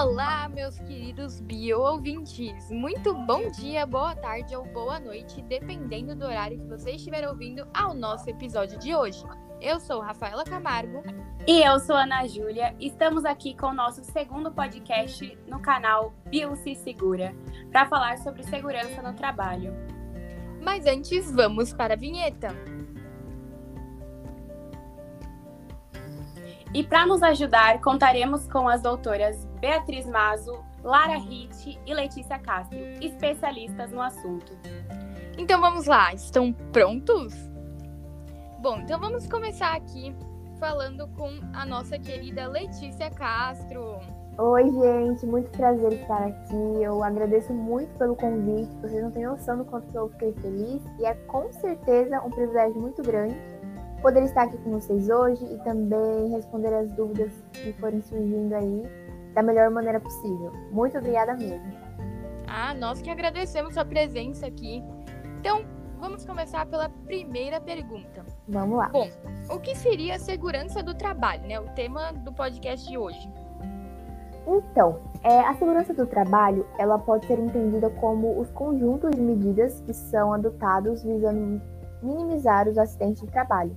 Olá, meus queridos bio-ouvintes! Muito bom dia, boa tarde ou boa noite, dependendo do horário que você estiver ouvindo ao nosso episódio de hoje. Eu sou Rafaela Camargo. E eu sou Ana Júlia. Estamos aqui com o nosso segundo podcast no canal Bio Se Segura, para falar sobre segurança no trabalho. Mas antes, vamos para a vinheta. E para nos ajudar, contaremos com as doutoras Beatriz Mazo, Lara Ritt e Letícia Castro, especialistas no assunto. Então vamos lá, estão prontos? Bom, então vamos começar aqui falando com a nossa querida Letícia Castro. Oi, gente, muito prazer estar aqui. Eu agradeço muito pelo convite. Vocês não têm noção do quanto eu fiquei feliz e é com certeza um privilégio muito grande poder estar aqui com vocês hoje e também responder as dúvidas que forem surgindo aí da melhor maneira possível. Muito obrigada mesmo. Ah, nós que agradecemos sua presença aqui. Então, vamos começar pela primeira pergunta. Vamos lá. Bom, o que seria a segurança do trabalho, né? O tema do podcast de hoje. Então, é, a segurança do trabalho, ela pode ser entendida como os conjuntos de medidas que são adotados visando minimizar os acidentes de trabalho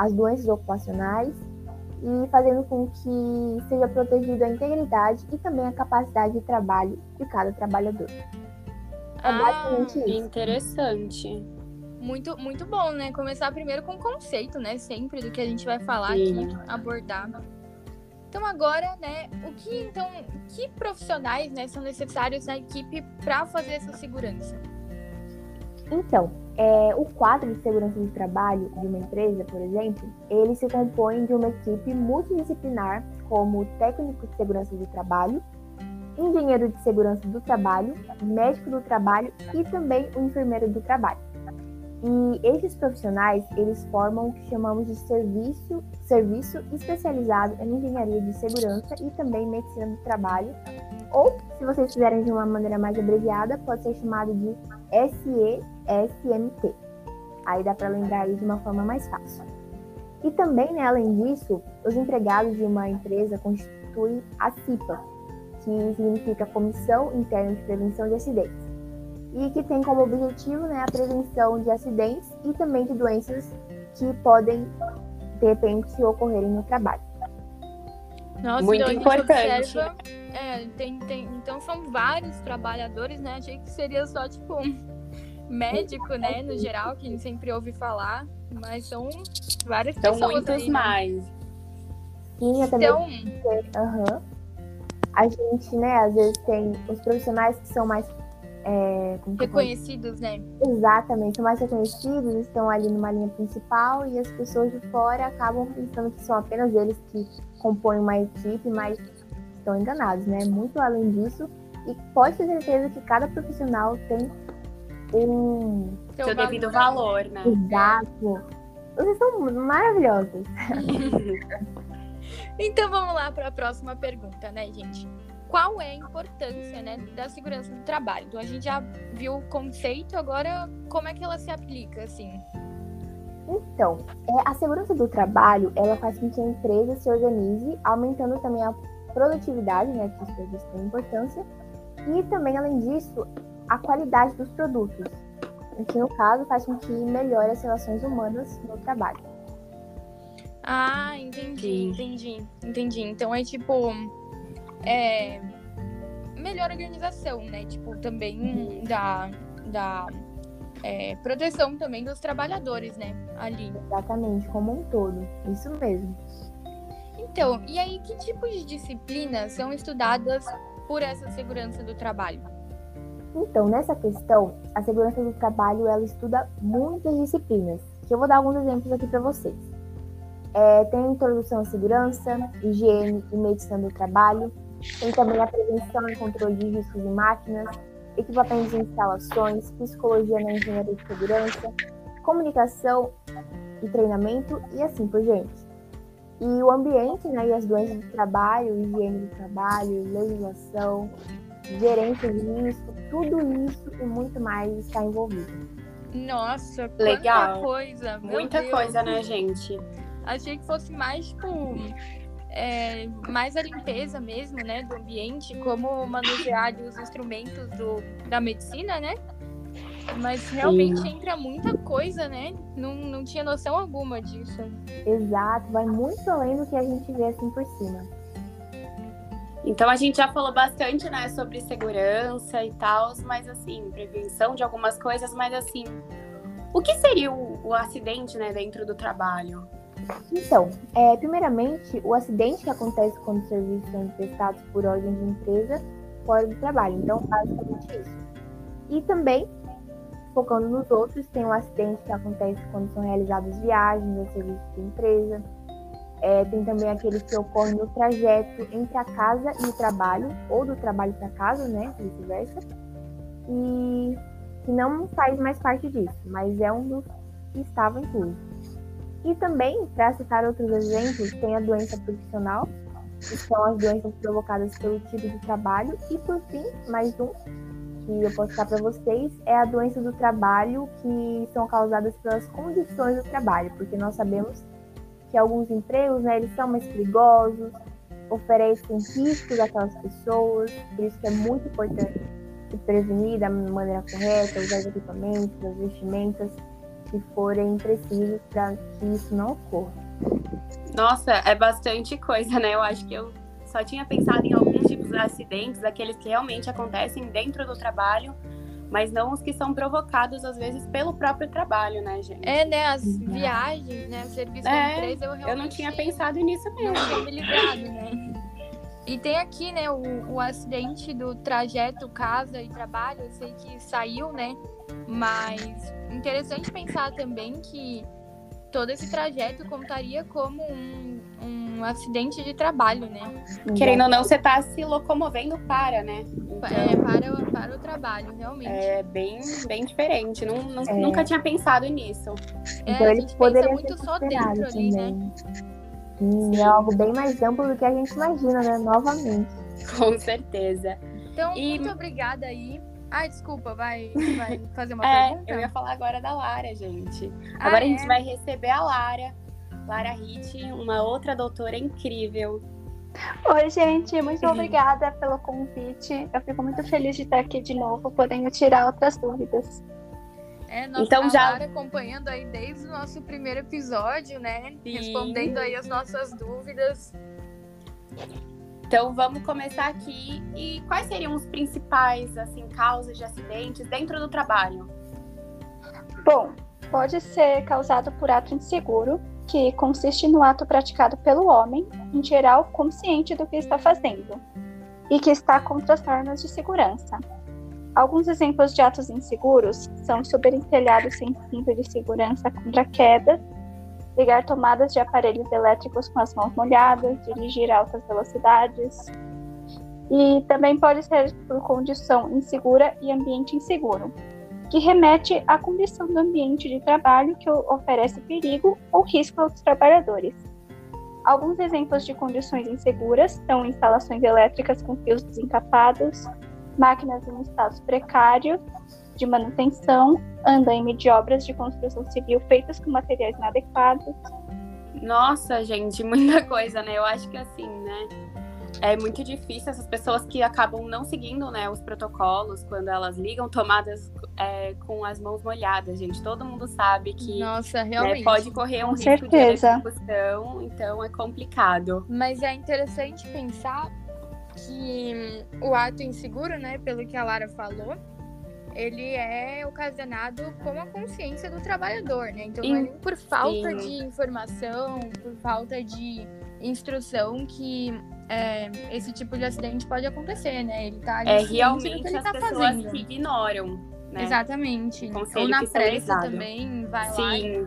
as doenças ocupacionais e fazendo com que seja protegida a integridade e também a capacidade de trabalho de cada trabalhador. É ah, basicamente isso. Interessante. Muito, muito bom, né? Começar primeiro com o conceito, né? Sempre do que a gente vai falar Sim. aqui, abordar. Então agora, né, o que então, que profissionais, né, são necessários na equipe para fazer essa segurança? Então, é, o quadro de segurança do trabalho de uma empresa, por exemplo, ele se compõe de uma equipe multidisciplinar, como técnico de segurança do trabalho, engenheiro de segurança do trabalho, médico do trabalho e também o enfermeiro do trabalho. E esses profissionais, eles formam o que chamamos de serviço, serviço especializado em engenharia de segurança e também medicina do trabalho, ou, se vocês fizerem de uma maneira mais abreviada, pode ser chamado de SESMT. Aí dá para lembrar aí de uma forma mais fácil. E também, né, além disso, os empregados de uma empresa constituem a CIPA, que significa Comissão Interna de Prevenção de Acidentes, e que tem como objetivo né, a prevenção de acidentes e também de doenças que podem, de repente, ocorrerem no trabalho. Nossa, Muito então importante. Observa, é, tem, tem, então são vários trabalhadores, né? Achei que seria só, tipo, médico, né? No geral, que a gente sempre ouve falar. Mas são várias são pessoas. São muitos aí, né? mais. Sim, eu também. Então... Uhum. A gente, né, às vezes tem os profissionais que são mais é, reconhecidos, né? Exatamente, são mais reconhecidos, estão ali numa linha principal e as pessoas de fora acabam pensando que são apenas eles que compõem uma equipe, mas estão enganados, né? Muito além disso, e pode ter certeza que cada profissional tem um seu, seu devido valor, né? Exato. Vocês são maravilhosos. então vamos lá para a próxima pergunta, né, gente? Qual é a importância, né, da segurança do trabalho? Então a gente já viu o conceito, agora como é que ela se aplica, assim? Então, é, a segurança do trabalho, ela faz com que a empresa se organize, aumentando também a produtividade, né, que isso existe tem importância, e também, além disso, a qualidade dos produtos, que no caso faz com que melhore as relações humanas no trabalho. Ah, entendi, entendi, entendi. Então é tipo é, melhor organização, né? Tipo, também da, da é, proteção também dos trabalhadores, né? Ali. Exatamente, como um todo. Isso mesmo. Então, e aí que tipos de disciplinas são estudadas por essa segurança do trabalho? Então, nessa questão, a segurança do trabalho ela estuda muitas disciplinas, que eu vou dar alguns exemplos aqui para vocês. É, tem a introdução à segurança, higiene e medicina do trabalho, tem também a prevenção e controle de riscos em máquinas, equipamentos e instalações, psicologia na engenharia de segurança, comunicação e treinamento e assim por diante. E o ambiente né, e as doenças do trabalho, higiene do trabalho, legislação, gerência de risco, tudo isso e muito mais está envolvido. Nossa, legal coisa! Muita Deus. coisa, né, gente? Achei que fosse mais, tipo, é, mais a limpeza mesmo, né, do ambiente, como manusear os instrumentos do, da medicina, né? Mas realmente Sim. entra muita coisa, né? Não, não tinha noção alguma disso. Exato, vai muito além do que a gente vê assim por cima. Então a gente já falou bastante, né, sobre segurança e tal, mas assim, prevenção de algumas coisas, mas assim, o que seria o, o acidente, né, dentro do trabalho? Então, é, primeiramente, o acidente que acontece quando os serviços são prestados por ordem de empresa fora do trabalho. Então, basicamente isso. E também, focando nos outros, tem o acidente que acontece quando são realizadas viagens a serviços de empresa. É, tem também aquele que ocorre no trajeto entre a casa e o trabalho, ou do trabalho para casa, né? Vice-versa. E que não faz mais parte disso, mas é um dos que estava incluso. E também, para citar outros exemplos, tem a doença profissional, que são as doenças provocadas pelo tipo de trabalho. E por fim, mais um que eu posso citar para vocês é a doença do trabalho, que são causadas pelas condições do trabalho, porque nós sabemos que alguns empregos, né, eles são mais perigosos, oferecem riscos àquelas pessoas, por isso é muito importante se prevenir da maneira correta, usar os equipamentos, as vestimentas, que forem precisos para que isso não ocorra. Nossa, é bastante coisa, né? Eu acho que eu só tinha pensado em tipos de acidentes, aqueles que realmente acontecem dentro do trabalho, mas não os que são provocados, às vezes, pelo próprio trabalho, né, gente? É, né? As viagens, né? O serviço é, da empresa, eu realmente... Eu não tinha pensado nisso mesmo. Não tinha me ligado, né? E tem aqui, né, o, o acidente do trajeto casa e trabalho, eu sei que saiu, né? Mas interessante pensar também que todo esse trajeto contaria como um, um acidente de trabalho, né? Querendo ou não, você está se locomovendo para, né? Então, é, para, para o trabalho, realmente. É bem, bem diferente. Não, não é. Nunca tinha pensado nisso. É, então, a gente pensa muito só dentro ali, né? Sim, é algo bem mais amplo do que a gente imagina, né? Novamente. Com certeza. Então, e... muito obrigada aí ah, desculpa, vai, vai fazer uma é, pergunta? Eu ia falar agora da Lara, gente. Ah, agora é? a gente vai receber a Lara, Lara Hitt, uma outra doutora incrível. Oi, gente, muito obrigada pelo convite. Eu fico muito feliz de estar aqui de novo, podendo tirar outras dúvidas. É, nossa, então, já... Lara acompanhando aí desde o nosso primeiro episódio, né? Sim. Respondendo aí as nossas dúvidas. Então vamos começar aqui. E quais seriam os principais assim causas de acidentes dentro do trabalho? Bom, pode ser causado por ato inseguro, que consiste no ato praticado pelo homem, em geral consciente do que está fazendo, e que está contra as normas de segurança. Alguns exemplos de atos inseguros são subir em telhado sem cinto de segurança contra quedas, ligar tomadas de aparelhos elétricos com as mãos molhadas, dirigir altas velocidades. E também pode ser por condição insegura e ambiente inseguro, que remete à condição do ambiente de trabalho que oferece perigo ou risco aos trabalhadores. Alguns exemplos de condições inseguras são instalações elétricas com fios desencapados, máquinas em estados precários de manutenção, andaime de obras de construção civil feitas com materiais inadequados. Nossa, gente, muita coisa, né? Eu acho que assim, né? É muito difícil essas pessoas que acabam não seguindo né, os protocolos quando elas ligam tomadas é, com as mãos molhadas, gente. Todo mundo sabe que Nossa, né, realmente. Né, pode correr um com risco certeza. de execução, então é complicado. Mas é interessante pensar que o ato inseguro, né, pelo que a Lara falou, ele é ocasionado com a consciência do trabalhador, né? Então, não é nem por falta Sim. de informação, por falta de instrução que é, esse tipo de acidente pode acontecer, né? Ele tá ali é realmente as tá pessoas fazendo. que ignoram, né? Exatamente. Ou na pressa também, vai Sim. lá. E...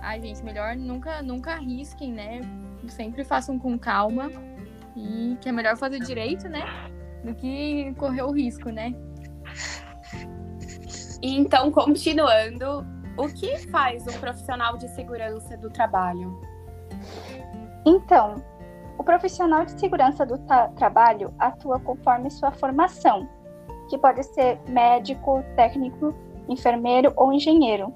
Ai, gente, melhor nunca, nunca arrisquem, né? Sempre façam com calma. E que é melhor fazer direito, né? Do que correr o risco, né? E então, continuando, o que faz um profissional de segurança do trabalho? Então, o profissional de segurança do trabalho atua conforme sua formação, que pode ser médico, técnico, enfermeiro ou engenheiro.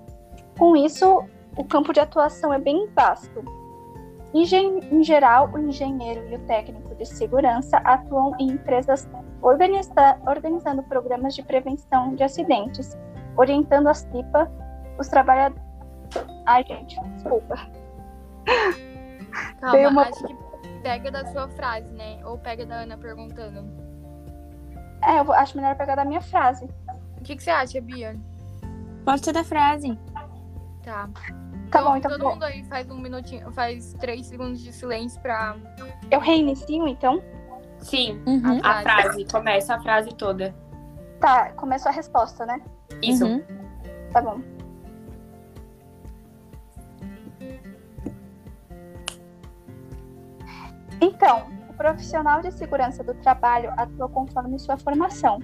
Com isso, o campo de atuação é bem vasto. Em geral, o engenheiro e o técnico de segurança atuam em empresas organiza organizando programas de prevenção de acidentes, orientando as TIPA, os trabalhadores. Ai, gente, desculpa. Calma, uma... acho que pega da sua frase, né? Ou pega da Ana perguntando. É, eu acho melhor pegar da minha frase. O que, que você acha, Bia? Pode ser da frase. Tá. Tá então, bom, então. Todo mundo aí faz um minutinho, faz três segundos de silêncio pra. Eu reinicio, então? Sim, uhum. a, frase. a, frase. Começa a frase toda. Tá, começa a resposta, né? Isso. Uhum. Tá bom. Então, o profissional de segurança do trabalho atua conforme sua formação,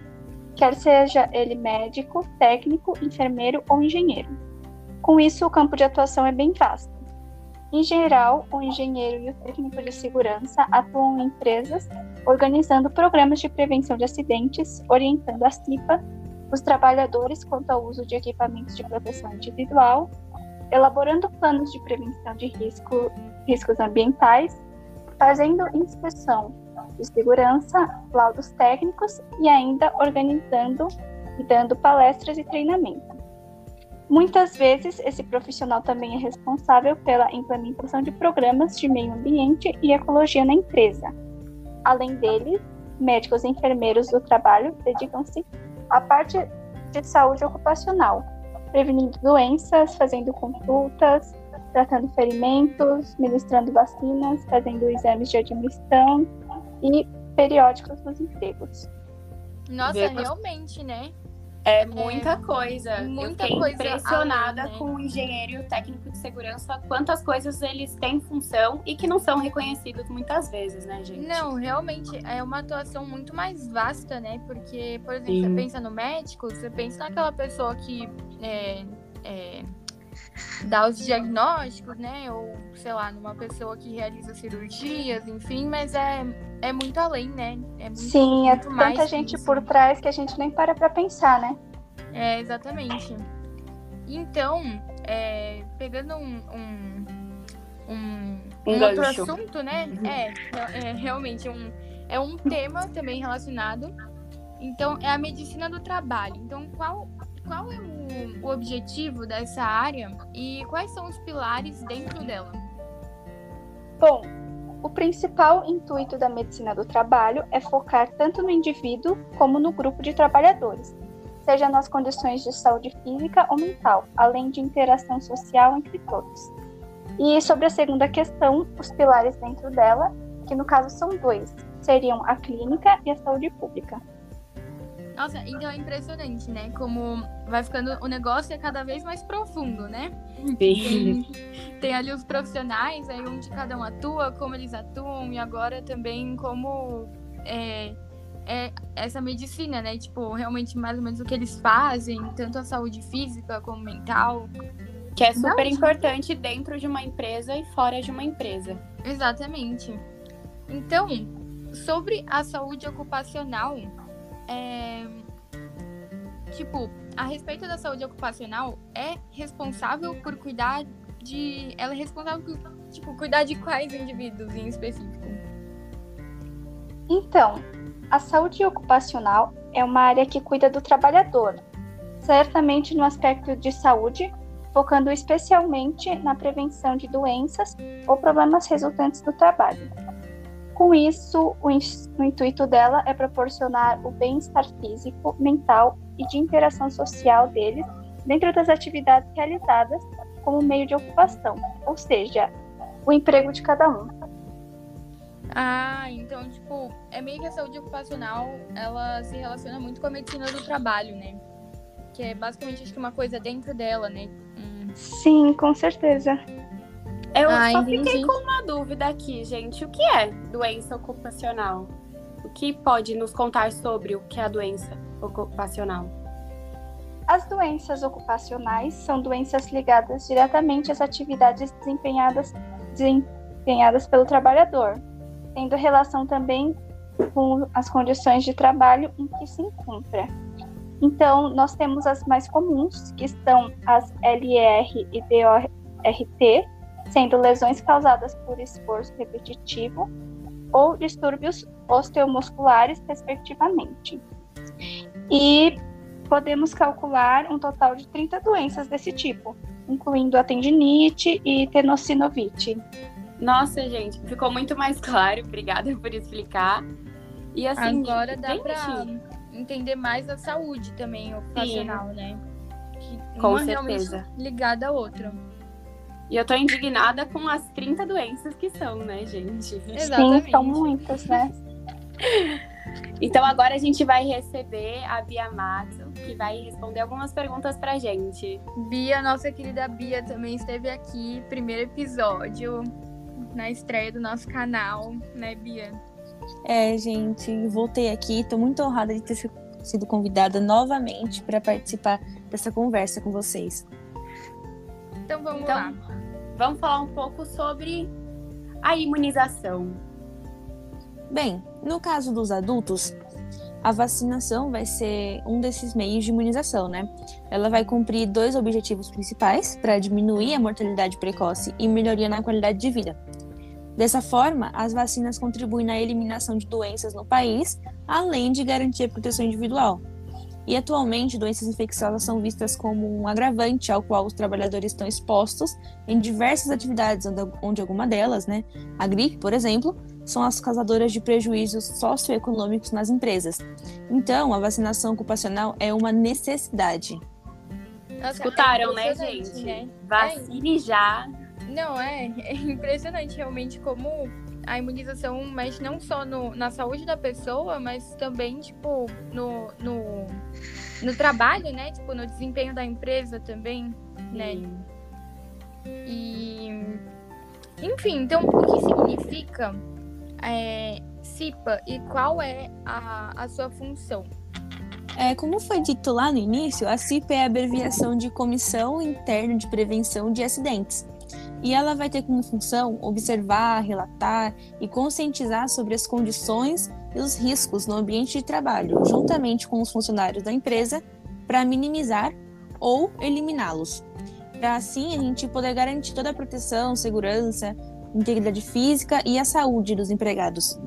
quer seja ele médico, técnico, enfermeiro ou engenheiro. Com isso, o campo de atuação é bem vasto. Em geral, o engenheiro e o técnico de segurança atuam em empresas, organizando programas de prevenção de acidentes, orientando a CIPA, os trabalhadores quanto ao uso de equipamentos de proteção individual, elaborando planos de prevenção de risco, riscos ambientais, fazendo inspeção de segurança, laudos técnicos e ainda organizando e dando palestras e treinamento. Muitas vezes, esse profissional também é responsável pela implementação de programas de meio ambiente e ecologia na empresa. Além dele, médicos e enfermeiros do trabalho dedicam-se à parte de saúde ocupacional, prevenindo doenças, fazendo consultas, tratando ferimentos, ministrando vacinas, fazendo exames de admissão e periódicos dos empregos. Nossa, realmente, né? É muita é, coisa. Muita eu fiquei coisa impressionada além, né? com o engenheiro e o técnico de segurança, quantas coisas eles têm função e que não são reconhecidos muitas vezes, né, gente? Não, realmente é uma atuação muito mais vasta, né? Porque, por exemplo, Sim. você pensa no médico, você pensa naquela pessoa que é, é, dá os diagnósticos, né? Ou, sei lá, numa pessoa que realiza cirurgias, enfim, mas é, é muito além, né? É muito, Sim, é muito é tanta gente por trás que a gente nem para pra pensar, né? É, exatamente. Então, é, pegando um, um, um, um outro assunto, né? Uhum. É, é realmente um, é um tema também relacionado. Então, é a medicina do trabalho. Então, qual, qual é o, o objetivo dessa área e quais são os pilares dentro dela? Bom, o principal intuito da medicina do trabalho é focar tanto no indivíduo como no grupo de trabalhadores, seja nas condições de saúde física ou mental, além de interação social entre todos. E sobre a segunda questão, os pilares dentro dela, que no caso são dois, seriam a clínica e a saúde pública. Nossa, então é impressionante, né? Como vai ficando o negócio é cada vez mais profundo, né? Sim. Tem, tem ali os profissionais, aí onde cada um atua, como eles atuam, e agora também como é, é essa medicina, né? Tipo, realmente mais ou menos o que eles fazem, tanto a saúde física como mental. Que é super Não, importante dentro de uma empresa e fora de uma empresa. Exatamente. Então, sobre a saúde ocupacional, é, tipo, a respeito da saúde ocupacional, é responsável por cuidar de. Ela é responsável por, tipo, cuidar de quais indivíduos em específico? Então, a saúde ocupacional é uma área que cuida do trabalhador, certamente no aspecto de saúde, focando especialmente na prevenção de doenças ou problemas resultantes do trabalho. Com isso, o, o intuito dela é proporcionar o bem-estar físico, mental e de interação social deles dentro das atividades realizadas como meio de ocupação, ou seja, o emprego de cada um. Ah, então, tipo, é meio que a saúde ocupacional, ela se relaciona muito com a medicina do trabalho, né? Que é basicamente, acho que uma coisa dentro dela, né? Hum. Sim, com certeza. Eu ah, só entendi. fiquei com uma dúvida aqui, gente. O que é doença ocupacional? O que pode nos contar sobre o que é a doença ocupacional? As doenças ocupacionais são doenças ligadas diretamente às atividades desempenhadas, desempenhadas pelo trabalhador, tendo relação também com as condições de trabalho em que se encontra. Então, nós temos as mais comuns, que são as LR e DORT, sendo lesões causadas por esforço repetitivo ou distúrbios osteomusculares, respectivamente. E podemos calcular um total de 30 doenças desse tipo, incluindo a tendinite e tenosinovite. Nossa, gente, ficou muito mais claro. Obrigada por explicar. E assim, agora dá pra entender mais a saúde também ocupacional, Sim. né? Que Com certeza. ligada à outra. E eu tô indignada com as 30 doenças que são, né, gente? Exatamente. Sim, são muitas, né? Então agora a gente vai receber a Bia Mato, que vai responder algumas perguntas pra gente. Bia, nossa querida Bia, também esteve aqui, primeiro episódio, na estreia do nosso canal, né, Bia? É, gente, voltei aqui, tô muito honrada de ter sido convidada novamente para participar dessa conversa com vocês. Então vamos então, lá. Vamos falar um pouco sobre a imunização. Bem, no caso dos adultos, a vacinação vai ser um desses meios de imunização, né? Ela vai cumprir dois objetivos principais para diminuir a mortalidade precoce e melhoria na qualidade de vida. Dessa forma, as vacinas contribuem na eliminação de doenças no país, além de garantir a proteção individual. E atualmente, doenças infecciosas são vistas como um agravante ao qual os trabalhadores estão expostos em diversas atividades, onde alguma delas, né, a gripe, por exemplo, são as causadoras de prejuízos socioeconômicos nas empresas. Então, a vacinação ocupacional é uma necessidade. Nossa, Escutaram, é né, gente? Né? Vacine é... já. Não, é, é impressionante realmente como a imunização mexe não só no, na saúde da pessoa, mas também, tipo, no, no, no trabalho, né? Tipo, no desempenho da empresa também, né? E... Enfim, então, o que significa é, CIPA e qual é a, a sua função? É, como foi dito lá no início, a CIPA é a abreviação de Comissão Interna de Prevenção de Acidentes e ela vai ter como função observar, relatar e conscientizar sobre as condições e os riscos no ambiente de trabalho, juntamente com os funcionários da empresa, para minimizar ou eliminá-los. Para assim a gente poder garantir toda a proteção, segurança, integridade física e a saúde dos empregados.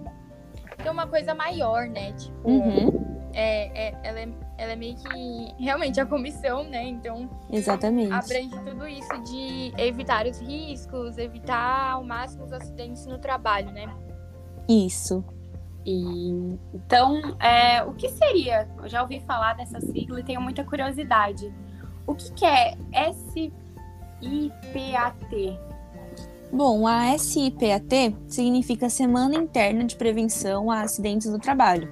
Tem uma coisa maior, né? Tipo, uhum. é, é, ela é ela é meio que realmente a comissão, né? Então, Exatamente. abrange tudo isso de evitar os riscos, evitar ao máximo os acidentes no trabalho, né? Isso. E, então, é, o que seria? Eu já ouvi falar dessa sigla e tenho muita curiosidade. O que, que é SIPAT? Bom, a SIPAT significa Semana Interna de Prevenção a Acidentes no Trabalho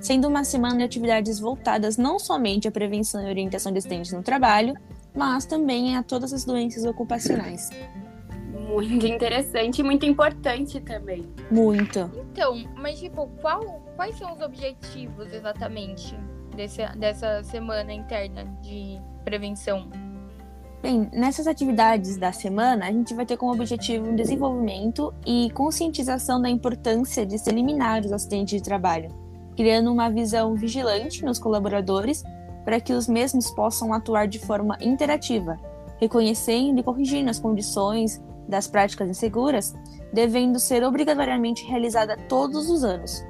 sendo uma semana de atividades voltadas não somente à prevenção e orientação de acidentes no trabalho, mas também a todas as doenças ocupacionais. Muito interessante e muito importante também. Muito. Então, mas tipo, qual, quais são os objetivos exatamente desse, dessa semana interna de prevenção? Bem, nessas atividades da semana, a gente vai ter como objetivo o desenvolvimento e conscientização da importância de se eliminar os acidentes de trabalho criando uma visão vigilante nos colaboradores para que os mesmos possam atuar de forma interativa, reconhecendo e corrigindo as condições das práticas inseguras, devendo ser obrigatoriamente realizada todos os anos.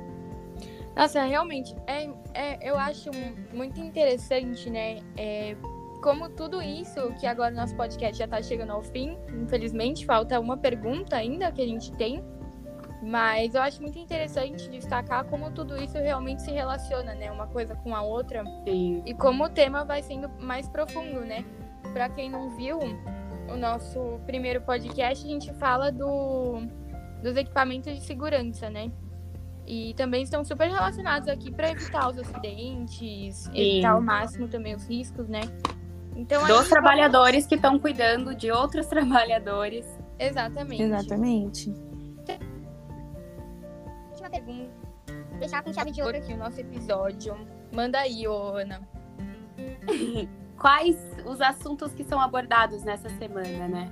Nossa, realmente, é, é, eu acho muito interessante, né? É, como tudo isso, que agora nosso podcast já está chegando ao fim, infelizmente, falta uma pergunta ainda que a gente tem, mas eu acho muito interessante destacar como tudo isso realmente se relaciona, né? Uma coisa com a outra. Sim. E como o tema vai sendo mais profundo, né? Para quem não viu o nosso primeiro podcast, a gente fala do, dos equipamentos de segurança, né? E também estão super relacionados aqui para evitar os acidentes, Sim. evitar ao máximo também os riscos, né? Então, Dos trabalhadores que estão cuidando de outros trabalhadores. Exatamente. Exatamente última pergunta. Deixar com chave de ouro aqui o nosso episódio. Manda aí, ô Ana. Quais os assuntos que são abordados nessa semana, né?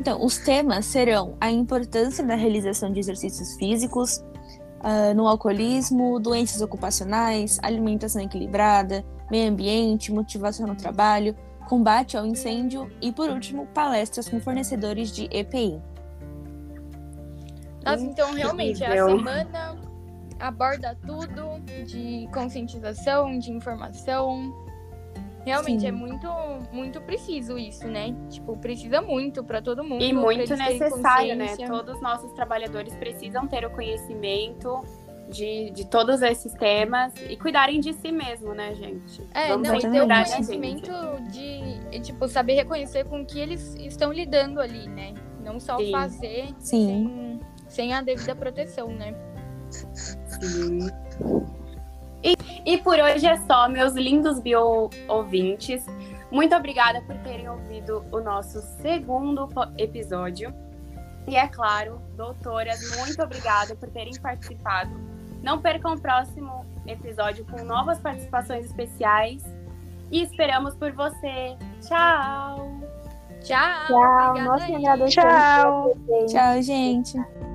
Então, os temas serão a importância da realização de exercícios físicos, uh, no alcoolismo, doenças ocupacionais, alimentação equilibrada, meio ambiente, motivação no trabalho, combate ao incêndio e, por último, palestras com fornecedores de EPI. Nossa, então realmente a semana aborda tudo de conscientização, de informação. Realmente Sim. é muito, muito preciso isso, né? Tipo, precisa muito pra todo mundo. E muito necessário, né? Todos os nossos trabalhadores precisam ter o conhecimento de, de todos esses temas e cuidarem de si mesmo, né, gente? É, Vamos não, e ter o da conhecimento de, tipo, saber reconhecer com o que eles estão lidando ali, né? Não só Sim. fazer Sim. sem, sem a devida proteção, né? Sim. E, e por hoje é só, meus lindos bio ouvintes. Muito obrigada por terem ouvido o nosso segundo episódio. E é claro, doutoras, muito obrigada por terem participado. Não percam o próximo episódio com novas participações especiais. E esperamos por você. Tchau! Tchau! Tchau, obrigada agradecemos Tchau. Tchau, gente.